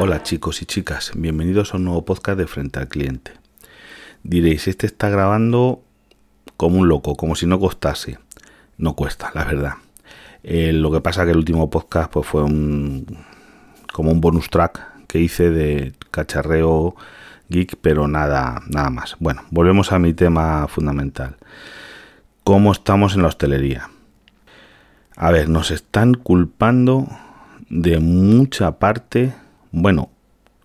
Hola chicos y chicas, bienvenidos a un nuevo podcast de Frente al Cliente. Diréis, este está grabando como un loco, como si no costase. No cuesta, la verdad. Eh, lo que pasa que el último podcast pues, fue un, como un bonus track que hice de cacharreo geek, pero nada, nada más. Bueno, volvemos a mi tema fundamental. ¿Cómo estamos en la hostelería? A ver, nos están culpando de mucha parte, bueno,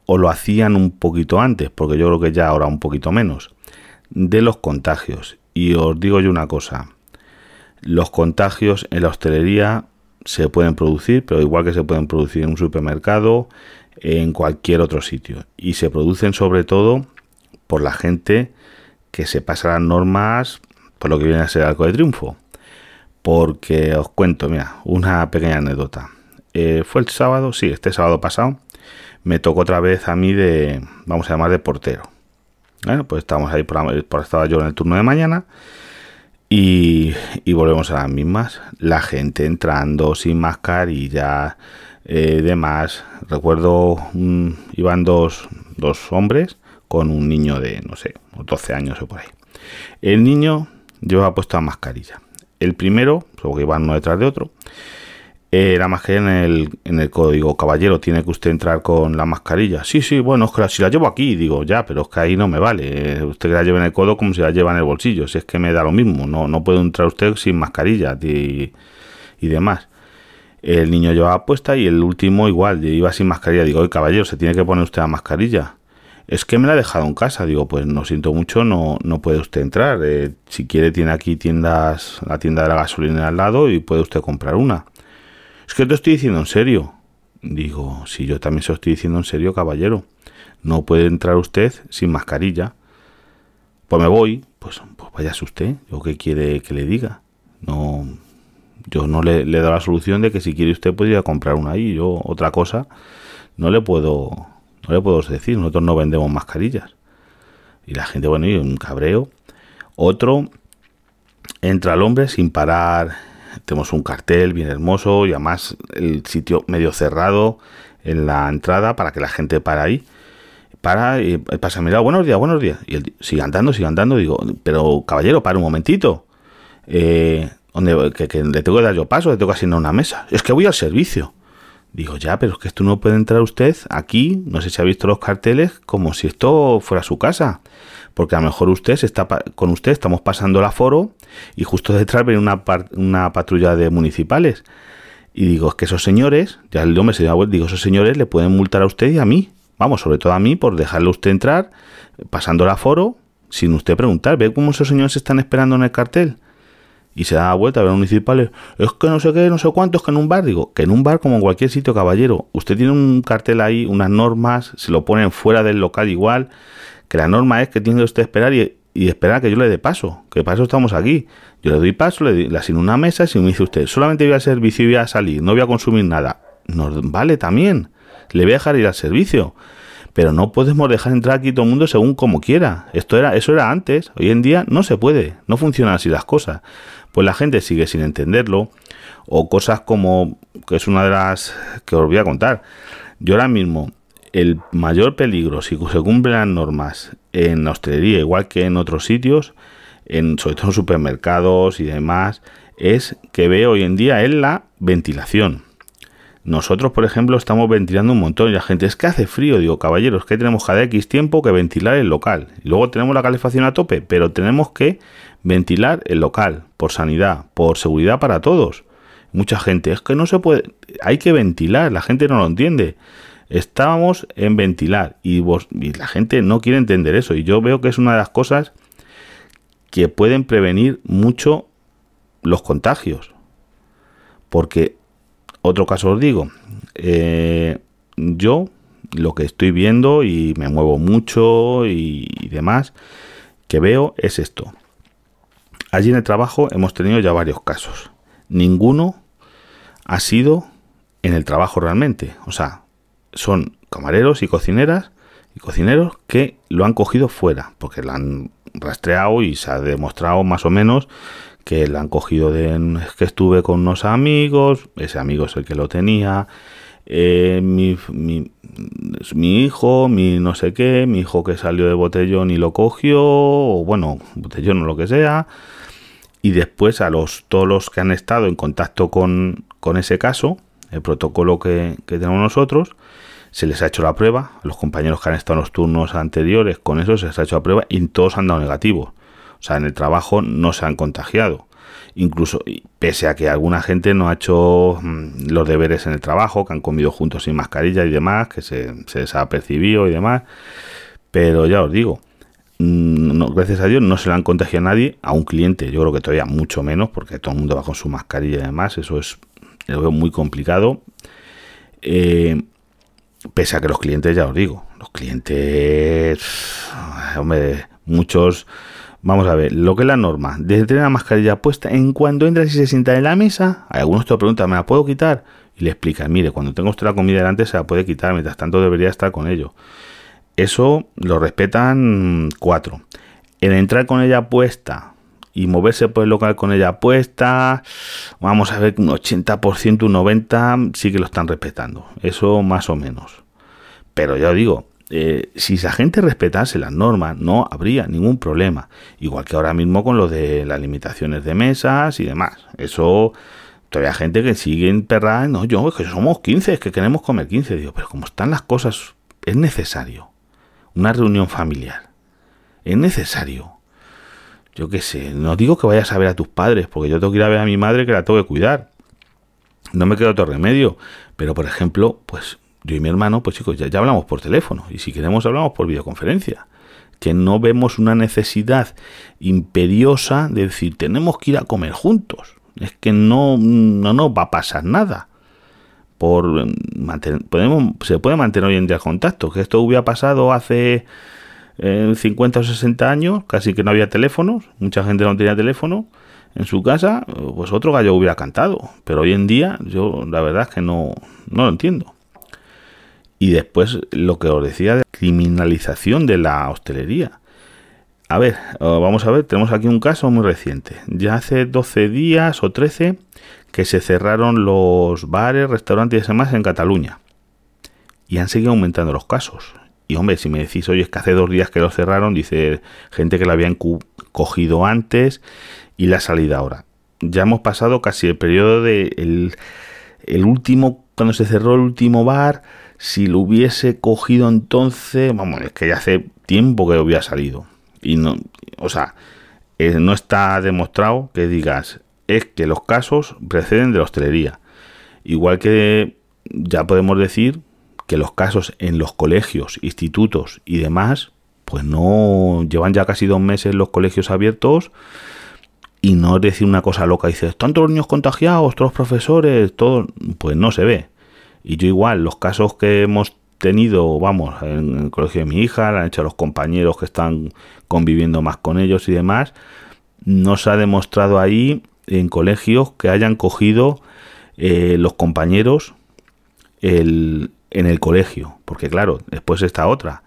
o lo hacían un poquito antes, porque yo creo que ya ahora un poquito menos, de los contagios. Y os digo yo una cosa, los contagios en la hostelería se pueden producir, pero igual que se pueden producir en un supermercado, en cualquier otro sitio. Y se producen sobre todo por la gente que se pasa las normas por lo que viene a ser algo de triunfo. Porque os cuento, mira, una pequeña anécdota. Eh, fue el sábado, sí, este sábado pasado, me tocó otra vez a mí de, vamos a llamar de portero. Bueno, pues estamos ahí, por, estaba yo en el turno de mañana y, y, volvemos a las mismas. La gente entrando sin mascarilla, eh, demás. Recuerdo, iban dos, dos hombres con un niño de, no sé, 12 años o por ahí. El niño llevaba puesta mascarilla. El primero, que iban uno detrás de otro, eh, la mascarilla en el, en el código. Caballero, tiene que usted entrar con la mascarilla. Sí, sí, bueno, es que si la llevo aquí, digo, ya, pero es que ahí no me vale. Eh, usted que la lleva en el codo como si la lleva en el bolsillo. Si es que me da lo mismo, no, no puede entrar usted sin mascarilla y, y demás. El niño llevaba puesta y el último igual, iba sin mascarilla. Digo, oye, caballero, se tiene que poner usted la mascarilla. Es que me la ha dejado en casa. Digo, pues no siento mucho, no, no puede usted entrar. Eh, si quiere, tiene aquí tiendas, la tienda de la gasolina al lado y puede usted comprar una. Es que te estoy diciendo en serio. Digo, si yo también se lo estoy diciendo en serio, caballero. No puede entrar usted sin mascarilla. Pues me voy. Pues, pues váyase usted. ¿O qué quiere que le diga? No, yo no le, le doy la solución de que si quiere usted podría comprar una ahí. Yo otra cosa no le puedo no le puedo decir. Nosotros no vendemos mascarillas. Y la gente, bueno, y un cabreo. Otro, entra el hombre sin parar. Tenemos un cartel bien hermoso y además el sitio medio cerrado en la entrada para que la gente para ahí. Para y pasa a mirar, buenos días, buenos días. Y él sigue andando, sigue andando. Digo, pero caballero, para un momentito. Eh, donde que, le tengo que dar yo paso, le tengo que asignar una mesa. Es que voy al servicio. Digo, ya, pero es que esto no puede entrar usted aquí, no sé si ha visto los carteles, como si esto fuera su casa. Porque a lo mejor usted está con usted, estamos pasando el aforo y justo detrás viene una, una patrulla de municipales. Y digo, es que esos señores, ya el hombre se vuelta, digo, esos señores le pueden multar a usted y a mí. Vamos, sobre todo a mí, por dejarle usted entrar, pasando el aforo, sin usted preguntar. ¿Ve cómo esos señores están esperando en el cartel? y se da vuelta a ver a municipales, es que no sé qué, no sé cuántos, que en un bar, digo, que en un bar como en cualquier sitio, caballero, usted tiene un cartel ahí, unas normas, se lo ponen fuera del local igual, que la norma es que tiene usted esperar y, esperar que yo le dé paso, que para eso estamos aquí. Yo le doy paso, le, le asigno una mesa, si me dice usted, solamente voy al servicio y voy a salir, no voy a consumir nada, nos vale también, le voy a dejar ir al servicio pero no podemos dejar entrar aquí todo el mundo según como quiera. Esto era, eso era antes, hoy en día no se puede, no funcionan así las cosas pues la gente sigue sin entenderlo. O cosas como, que es una de las que os voy a contar. Yo ahora mismo, el mayor peligro, si se cumplen las normas en la hostelería, igual que en otros sitios, en, sobre todo en supermercados y demás, es que veo hoy en día en la ventilación. Nosotros, por ejemplo, estamos ventilando un montón y la gente es que hace frío. Digo, caballeros, que tenemos cada X tiempo que ventilar el local. Luego tenemos la calefacción a tope, pero tenemos que ventilar el local por sanidad, por seguridad para todos. Mucha gente, es que no se puede, hay que ventilar, la gente no lo entiende. Estábamos en ventilar y, vos, y la gente no quiere entender eso. Y yo veo que es una de las cosas que pueden prevenir mucho los contagios. Porque otro caso os digo, eh, yo lo que estoy viendo y me muevo mucho y, demás, que veo es esto. Allí en el trabajo hemos tenido ya varios casos. Ninguno ha sido en el trabajo realmente. O sea, son camareros y cocineras y cocineros que lo han cogido fuera, porque lo han rastreado y se ha demostrado más o menos que la han cogido de que estuve con unos amigos, ese amigo es el que lo tenía, eh, mi, mi, mi, hijo, mi no sé qué, mi hijo que salió de botellón y lo cogió, o bueno, botellón o lo que sea, y después a los todos los que han estado en contacto con, con ese caso, el protocolo que, tenemos nosotros, se les ha hecho la prueba, los compañeros que han estado en los turnos anteriores, con eso se les ha hecho la prueba y todos han dado negativo. O sea, en el trabajo no se han contagiado incluso pese a que alguna gente no ha hecho mm, los deberes en el trabajo, que han comido juntos sin mascarilla y demás, que se, les ha percibido y demás, pero ya os digo, mm, gracias a Dios no se le han contagiado a nadie, a un cliente yo creo que todavía mucho menos, porque todo el mundo va con su mascarilla y demás, eso es lo veo muy complicado. Eh, pese a que los clientes, ya os digo, los clientes, hombre, muchos Vamos a ver, lo que es la norma, desde tener la mascarilla puesta, en cuanto entras y se sienta en la mesa, algunos te preguntan, ¿me la puedo quitar? Y le explican, mire, cuando tengo usted la comida delante se la puede quitar, mientras tanto debería estar con ello. Eso lo respetan cuatro. El entrar con ella puesta y moverse por el local con ella puesta, vamos a ver, un 80%, un 90% sí que lo están respetando. Eso más o menos. Pero ya digo, eh, si esa gente respetase las normas, no habría ningún problema. Igual que ahora mismo con lo de las limitaciones de mesas y demás. Eso, todavía hay gente que sigue emperrada, no, yo, es que somos 15, es que queremos comer 15. Digo, pero como están las cosas, es necesario. Una reunión familiar. Es necesario. Yo qué sé, no digo que vayas a ver a tus padres, porque yo tengo que ir a ver a mi madre que la tengo que cuidar. No me queda otro remedio. Pero, por ejemplo, pues yo y mi hermano, pues chicos, ya, ya hablamos por teléfono y si queremos hablamos por videoconferencia. Que no vemos una necesidad imperiosa de decir, tenemos que ir a comer juntos. Es que no, no nos va a pasar nada. Por podemos, se puede mantener hoy en día el contacto. Que esto hubiera pasado hace 50 eh, o 60 años, casi que no había teléfonos, mucha gente no tenía teléfono en su casa, pues otro gallo hubiera cantado. Pero hoy en día, yo la verdad es que no, no lo entiendo. Y después lo que os decía de criminalización de la hostelería. A ver, vamos a ver, tenemos aquí un caso muy reciente. Ya hace 12 días o 13 que se cerraron los bares, restaurantes y demás en Cataluña. Y han seguido aumentando los casos. Y hombre, si me decís, oye, es que hace dos días que los cerraron, dice gente que la habían cogido antes y la salida ahora. Ya hemos pasado casi el periodo de el, último, cuando se cerró el último bar, si lo hubiese cogido entonces, vamos, es que ya hace tiempo que había salido. Y no, o sea, eh, no está demostrado que digas, es que los casos preceden de la hostelería. Igual que ya podemos decir que los casos en los colegios, institutos y demás, pues no llevan ya casi dos meses los colegios abiertos y no decir una cosa loca, dices, tantos niños contagiados, todos los profesores, todo, pues no se ve. Y yo igual, los casos que hemos tenido, vamos, en el colegio de mi hija, lo han hecho los compañeros que están conviviendo más con ellos y demás, no se ha demostrado ahí en colegios que hayan cogido eh, los compañeros el, en el colegio. Porque claro, después está otra.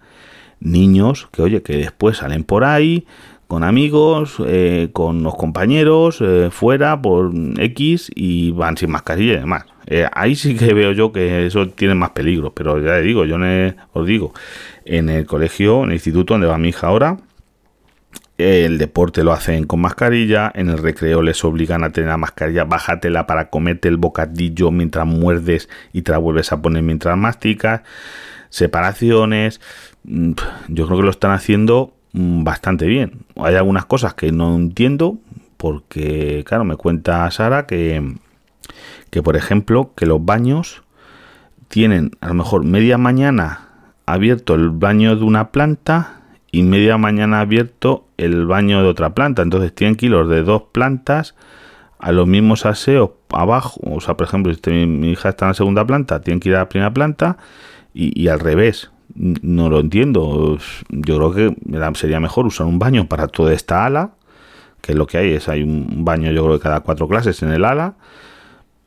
Niños que, oye, que después salen por ahí con amigos, eh, con los compañeros, eh, fuera por X y van sin mascarilla y demás. Eh, ahí sí que veo yo que eso tiene más peligro, pero ya digo, yo os digo, en el colegio, en el instituto donde va mi hija ahora, el deporte lo hacen con mascarilla, en el recreo les obligan a tener la mascarilla, bájatela para comerte el bocadillo mientras muerdes y te la vuelves a poner mientras masticas, separaciones, mm, yo creo que lo están haciendo mm, bastante bien. Hay algunas cosas que no entiendo porque, claro, me cuenta Sara que que por ejemplo que los baños tienen a lo mejor media mañana abierto el baño de una planta y media mañana abierto el baño de otra planta. Entonces tienen que los de dos plantas a los mismos aseos abajo. O sea, por ejemplo, si mi, hija está en la segunda planta, tienen que ir a la primera planta y, y al revés. No lo entiendo. Yo creo que sería mejor usar un baño para toda esta ala, que es lo que hay, es hay un baño yo creo de cada cuatro clases en el ala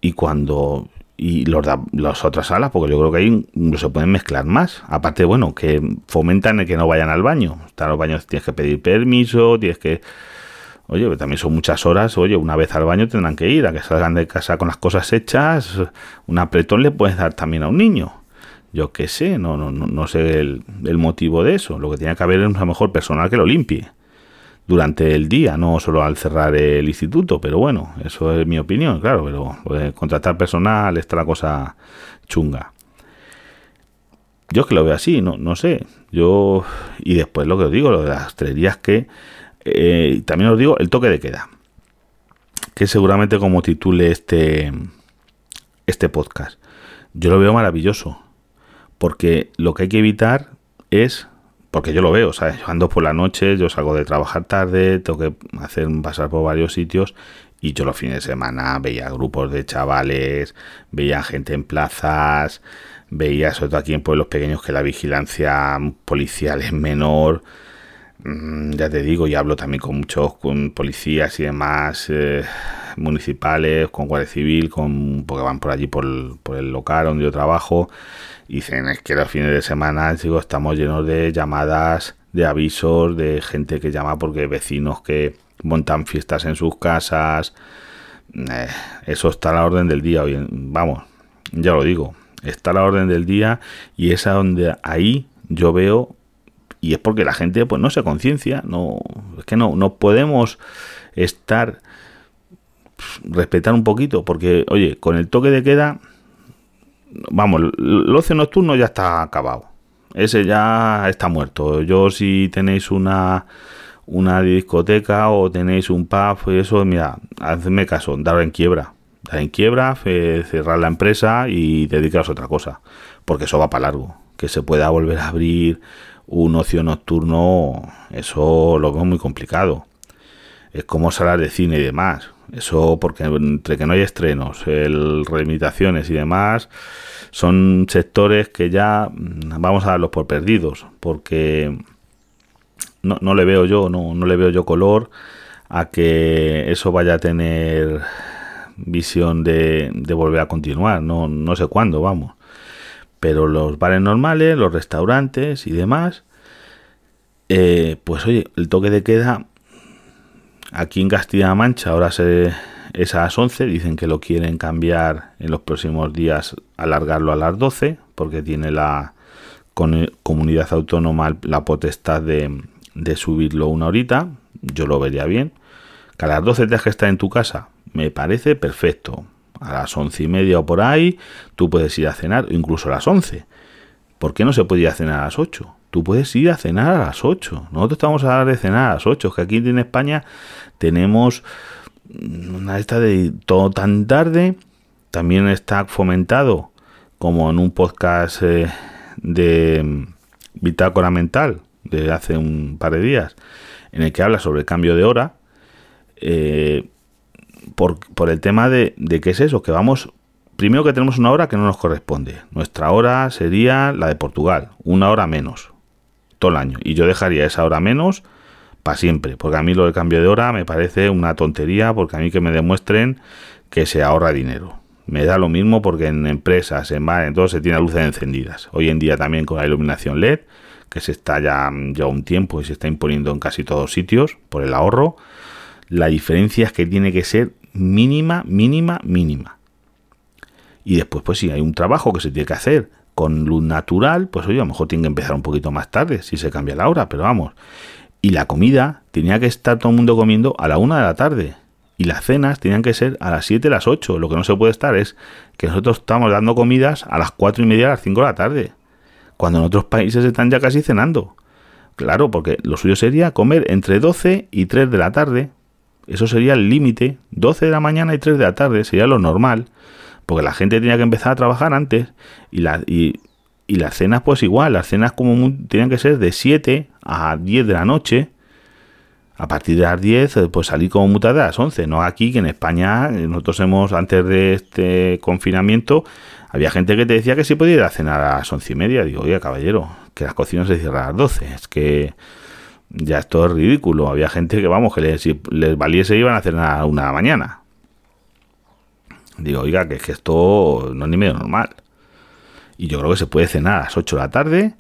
y cuando y los las otras salas, porque yo creo que ahí no se pueden mezclar más. Aparte, bueno, que fomentan el que no vayan al baño. Están los baños, tienes que pedir permiso, tienes que. Oye, también son muchas horas, oye, una vez al baño tendrán que ir, a que salgan de casa con las cosas hechas, un apretón le puedes dar también a un niño. Yo qué sé, no, no, no sé el, el motivo de eso. Lo que tiene que haber es a lo mejor personal que lo limpie durante el día, no solo al cerrar el instituto, pero bueno, eso es mi opinión, claro, pero contratar personal está la cosa chunga. Yo es que lo veo así, no, no sé. Yo, y después lo que os digo, lo de las tres que, eh, también os digo, el toque de queda. Que seguramente como titule este, este podcast. Yo lo veo maravilloso. Porque lo que hay que evitar es porque yo lo veo, ¿sabes? Yo ando por la noche, yo salgo de trabajar tarde, tengo que hacer pasar por varios sitios y yo los fines de semana veía grupos de chavales, veía gente en plazas, veía sobre todo aquí en pueblos pequeños que la vigilancia policial es menor. Mm, ya te digo, y hablo también con muchos con policías y demás eh, municipales, con Guardia Civil, con porque van por allí por por el local donde yo trabajo dicen es que los fines de semana digo, estamos llenos de llamadas, de avisos, de gente que llama porque vecinos que montan fiestas en sus casas. Eh, eso está a la orden del día. Hoy, vamos, ya lo digo, está a la orden del día y es a donde ahí yo veo y es porque la gente pues no se conciencia, no es que no no podemos estar respetar un poquito porque oye, con el toque de queda vamos, el ocio nocturno ya está acabado. Ese ya está muerto. Yo si tenéis una una discoteca o tenéis un pub y eso, mira, hacedme caso, dar en quiebra. Dar en quiebra, cerrar la empresa y dedicaros a otra cosa. Porque eso va para largo. Que se pueda volver a abrir un ocio nocturno, eso lo veo muy complicado. Es como salas de cine y demás. Eso porque entre que no hay estrenos, el relimitaciones y demás, son sectores que ya mm, vamos a darlos por perdidos, porque no, no le veo yo, no, no le veo yo color a que eso vaya a tener visión de, de volver a continuar, no, no sé cuándo, vamos. Pero los bares normales, los restaurantes y demás, eh, pues oye, el toque de queda Aquí en Castilla-La Mancha ahora se, es a las 11, dicen que lo quieren cambiar en los próximos días, alargarlo a las 12, porque tiene la comunidad autónoma la potestad de, de subirlo una horita, yo lo vería bien. Que a las 12 tengas que estar en tu casa, me parece perfecto. A las once y media o por ahí, tú puedes ir a cenar, incluso a las 11. ¿Por qué no se puede ir a cenar a las 8? Tú puedes ir a cenar a las 8. Nosotros estamos a dar de cenar a las 8. Que aquí en España tenemos una esta de todo tan tarde. También está fomentado, como en un podcast eh, de Bitácora Mental de hace un par de días, en el que habla sobre el cambio de hora. Eh, por, por, el tema de, de qué es eso, que vamos Primero que tenemos una hora que no nos corresponde. Nuestra hora sería la de Portugal, una hora menos todo el año. Y yo dejaría esa hora menos para siempre, porque a mí lo del cambio de hora me parece una tontería, porque a mí que me demuestren que se ahorra dinero. Me da lo mismo porque en empresas, en bares, en todo se tiene luces encendidas. Hoy en día también con la iluminación LED, que se está ya, ya un tiempo y se está imponiendo en casi todos sitios por el ahorro, la diferencia es que tiene que ser mínima, mínima, mínima. Y después, pues si hay un trabajo que se tiene que hacer con luz natural, pues oye, a lo mejor tiene que empezar un poquito más tarde, si se cambia la hora, pero vamos. Y la comida tenía que estar todo el mundo comiendo a la una de la tarde. Y las cenas tenían que ser a las 7, las 8. Lo que no se puede estar es que nosotros estamos dando comidas a las 4 y media, a las 5 de la tarde. Cuando en otros países están ya casi cenando. Claro, porque lo suyo sería comer entre 12 y 3 de la tarde. Eso sería el límite. 12 de la mañana y 3 de la tarde sería lo normal porque la gente tenía que empezar a trabajar antes y, la, y, las cenas pues igual, las cenas como tenían que ser de 7 a 10 de la noche. A partir de las 10, eh, pues salir como muy tarde a las 11. No aquí, que en España, eh, nosotros hemos, antes de este confinamiento, había gente que te decía que sí podía ir a cenar a las 11 y media. Digo, oye, caballero, que las cocinas se cierran a las 12. Es que ya esto es ridículo. Había gente que, vamos, que les, si les valiese iban a cenar una la mañana. Digo, oiga, que es que esto no es ni medio normal. Y yo creo que se puede cenar a las 8 de la tarde,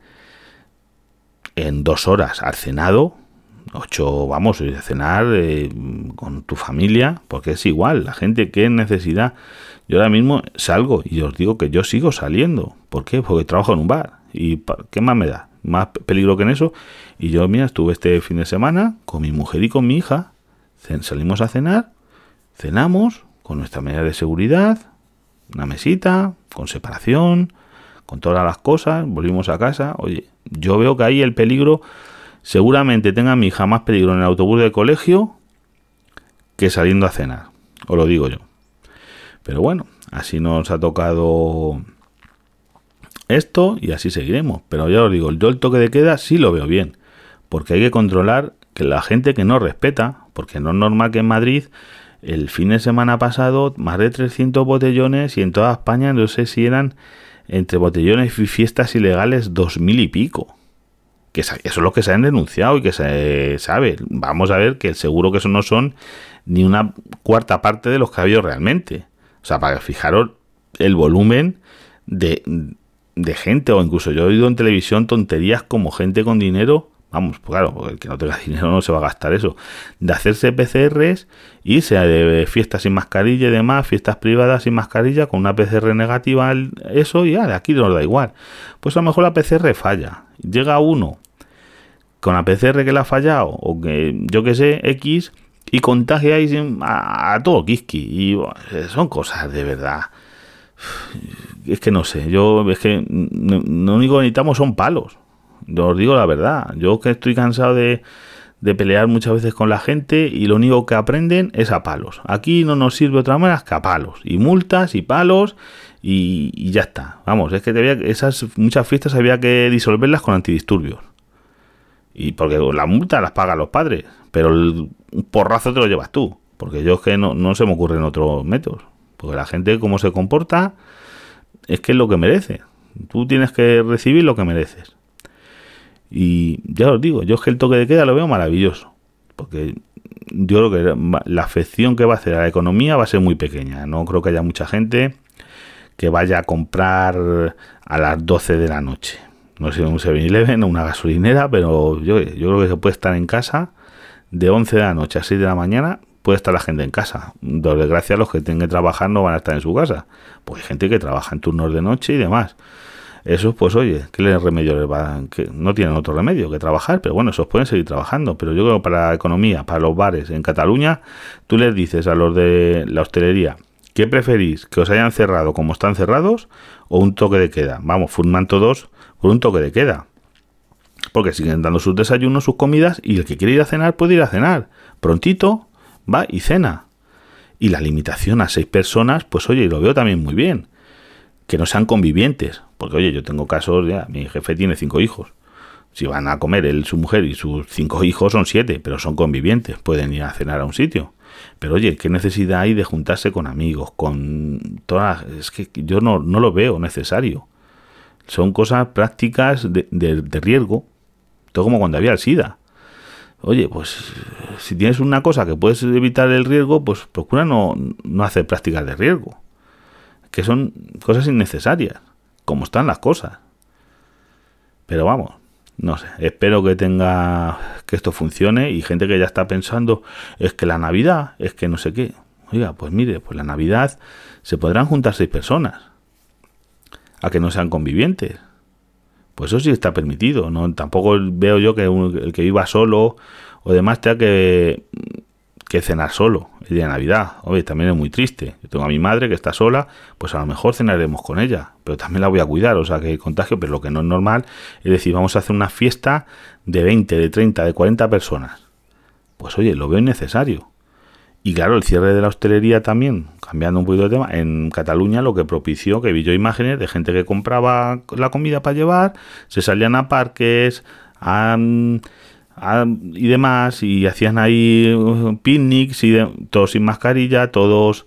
en dos horas al cenado, ocho, vamos, a cenar eh, con tu familia, porque es igual, la gente que necesidad. Yo ahora mismo salgo y os digo que yo sigo saliendo. ¿Por qué? Porque trabajo en un bar. ¿Y qué más me da? Más peligro que en eso. Y yo, mira, estuve este fin de semana con mi mujer y con mi hija. Salimos a cenar, cenamos con nuestra medida de seguridad, una mesita, con separación, con todas las cosas, volvimos a casa. Oye, yo veo que ahí el peligro seguramente tenga mi hija más peligro en el autobús de colegio que saliendo a cenar. Os lo digo yo. Pero bueno, así nos ha tocado esto y así seguiremos. Pero ya os digo, yo el toque de queda sí lo veo bien. Porque hay que controlar que la gente que no respeta, porque no es normal que en Madrid el fin de semana pasado más de 300 botellones y en toda España no sé si eran entre botellones y fiestas ilegales dos mil y pico que eso es lo que se han denunciado y que se sabe. Vamos a ver que seguro que eso no son ni una cuarta parte de los que ha habido realmente. O sea, para fijaros el volumen de, de gente, o incluso yo he oído en televisión tonterías como gente con dinero vamos, pues claro, el que no tenga dinero no se va a gastar eso, de hacerse PCRs, irse de fiestas sin mascarilla y demás, fiestas privadas sin mascarilla, con una PCR negativa, eso, y ya, de aquí nos da igual. Pues a lo mejor la PCR falla, llega uno con la PCR que le ha fallado, o que yo que sé, X, y contagiáis a, a todo Kiski, y son cosas de verdad. Es que no sé, yo es que lo único que necesitamos son palos os digo la verdad. Yo que estoy cansado de, de pelear muchas veces con la gente y lo único que aprenden es a palos. Aquí no nos sirve otra manera que a palos. Y multas y palos y, ya está. Vamos, es que esas muchas fiestas había que disolverlas con antidisturbios. Y porque la multa las pagan los padres, pero el porrazo te lo llevas tú. Porque yo es que no, no se me ocurren otros métodos. Porque la gente como se comporta es que es lo que merece. Tú tienes que recibir lo que mereces. Y ya os digo, yo es que el toque de queda lo veo maravilloso. Porque yo creo que la afección que va a hacer a la economía va a ser muy pequeña. No creo que haya mucha gente que vaya a comprar a las 12 de la noche. No sé, un 7-Eleven o una gasolinera, pero yo, yo creo que se puede estar en casa de 11 de la noche a 6 de la mañana. Puede estar la gente en casa. Por desgracia, los que tengan que trabajar no van a estar en su casa. Pues hay gente que trabaja en turnos de noche y demás. Esos, pues oye, ¿qué remedio les va? Que no tienen otro remedio que trabajar, pero bueno, esos pueden seguir trabajando. Pero yo creo que para la economía, para los bares en Cataluña, tú les dices a los de la hostelería, ¿qué preferís? ¿Que os hayan cerrado como están cerrados o un toque de queda? Vamos, forman todos por un toque de queda. Porque siguen dando sus desayunos, sus comidas y el que quiere ir a cenar puede ir a cenar. Prontito va y cena. Y la limitación a seis personas, pues oye, lo veo también muy bien que no sean convivientes. Porque, oye, yo tengo casos, ya, mi jefe tiene cinco hijos. Si van a comer él, su mujer y sus cinco hijos son siete, pero son convivientes, pueden ir a cenar a un sitio. Pero oye, ¿qué necesidad hay de juntarse con amigos? Con todas. Es que yo no, no lo veo necesario. Son cosas prácticas de, riesgo. Todo como cuando había el SIDA. Oye, pues si tienes una cosa que puedes evitar el riesgo, pues procura no, no hacer prácticas de riesgo que son cosas innecesarias, como están las cosas. Pero vamos, no sé, espero que tenga que esto funcione y gente que ya está pensando, es que la Navidad, es que no sé qué. Oiga, pues mire, pues la Navidad se podrán juntar seis personas, a que no sean convivientes. Pues eso sí está permitido, no tampoco veo yo que el que viva solo o demás tenga que que cenar solo el día de Navidad. Oye, también es muy triste. Yo tengo a mi madre que está sola, pues a lo mejor cenaremos con ella, pero también la voy a cuidar, o sea que contagio, pero lo que no es normal es decir, vamos a hacer una fiesta de 20, de 30, de 40 personas. Pues oye, lo veo innecesario. Y claro, el cierre de la hostelería también, cambiando un poquito de tema, en Cataluña lo que propició que vi yo imágenes de gente que compraba la comida para llevar, se salían a parques, a y demás, y hacían ahí uh, picnics y todos sin mascarilla, todos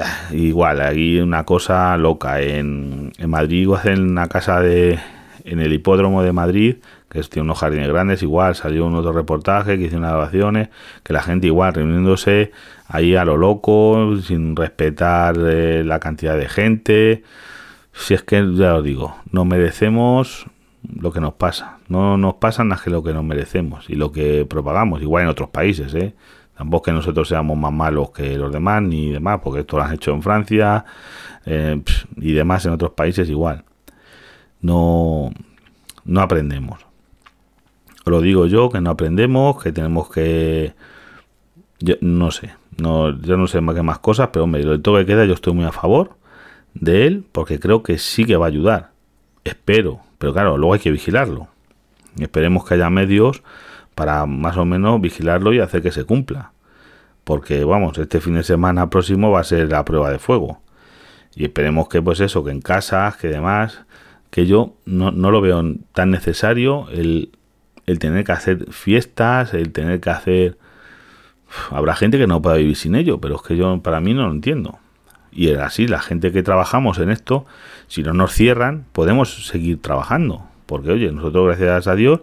ah, igual, aquí una cosa loca. En, en Madrid hacen una casa de en el hipódromo de Madrid, que tiene unos jardines grandes, igual salió un otro reportaje que hizo unas grabaciones, que la gente igual reuniéndose ahí a lo loco, sin respetar eh, la cantidad de gente. Si es que ya os digo, no merecemos lo que nos pasa. No nos pasa más que lo que nos merecemos y lo que propagamos, igual en otros países, ¿eh? Tampoco que nosotros seamos más malos que los demás ni demás, porque esto lo han hecho en Francia eh, y demás en otros países igual. No, no aprendemos. Lo digo yo, que no aprendemos, que tenemos que... no sé, no, yo no sé más que más cosas, pero hombre, lo que queda yo estoy muy a favor de él, porque creo que sí que va a ayudar. Espero, pero claro, luego hay que vigilarlo. Esperemos que haya medios para más o menos vigilarlo y hacer que se cumpla. Porque vamos, este fin de semana próximo va a ser la prueba de fuego. Y esperemos que pues eso, que en casa, que demás, que yo no, lo veo tan necesario el, el tener que hacer fiestas, el tener que hacer... Habrá gente que no pueda vivir sin ello, pero es que yo para mí no lo entiendo. Y así, la gente que trabajamos en esto, si no nos cierran, podemos seguir trabajando. Porque, oye, nosotros, gracias a Dios,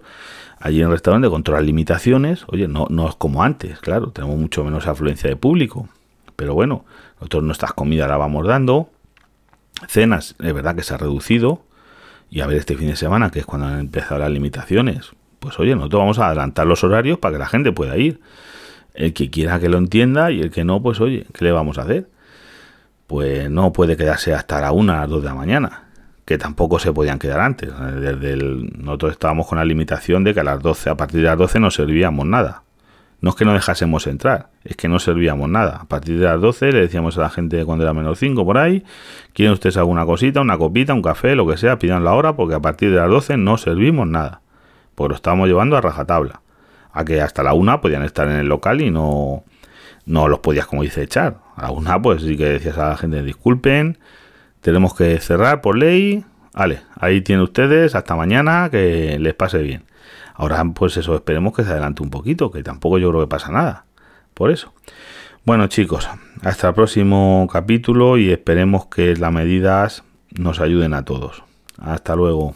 allí en el restaurante con todas las limitaciones, oye, no, no es como antes, claro, tenemos mucho menos afluencia de público, pero bueno, nosotros nuestras comidas las vamos dando, cenas, es verdad que se ha reducido, y a ver este fin de semana, que es cuando han empezado las limitaciones, pues oye, nosotros vamos a adelantar los horarios para que la gente pueda ir. El que quiera que lo entienda y el que no, pues oye, ¿qué le vamos a hacer? Pues no puede quedarse hasta la una, a las dos de la mañana que tampoco se podían quedar antes. Desde el, nosotros estábamos con la limitación de que a las 12, a partir de las 12 no servíamos nada. No es que no dejásemos entrar, es que no servíamos nada. A partir de las 12 le decíamos a la gente cuando era menos 5 por ahí, ¿quieren ustedes alguna cosita, una copita, un café, lo que sea? Pidan la hora porque a partir de las 12 no servimos nada. Porque lo estábamos llevando a rajatabla. A que hasta la una podían estar en el local y no, no los podías, como dice, echar. A la una pues sí que decías a la gente, disculpen, tenemos que cerrar por ley. Vale, ahí tienen ustedes. Hasta mañana. Que les pase bien. Ahora, pues eso, esperemos que se adelante un poquito. Que tampoco yo creo que pasa nada. Por eso. Bueno, chicos, hasta el próximo capítulo y esperemos que las medidas nos ayuden a todos. Hasta luego.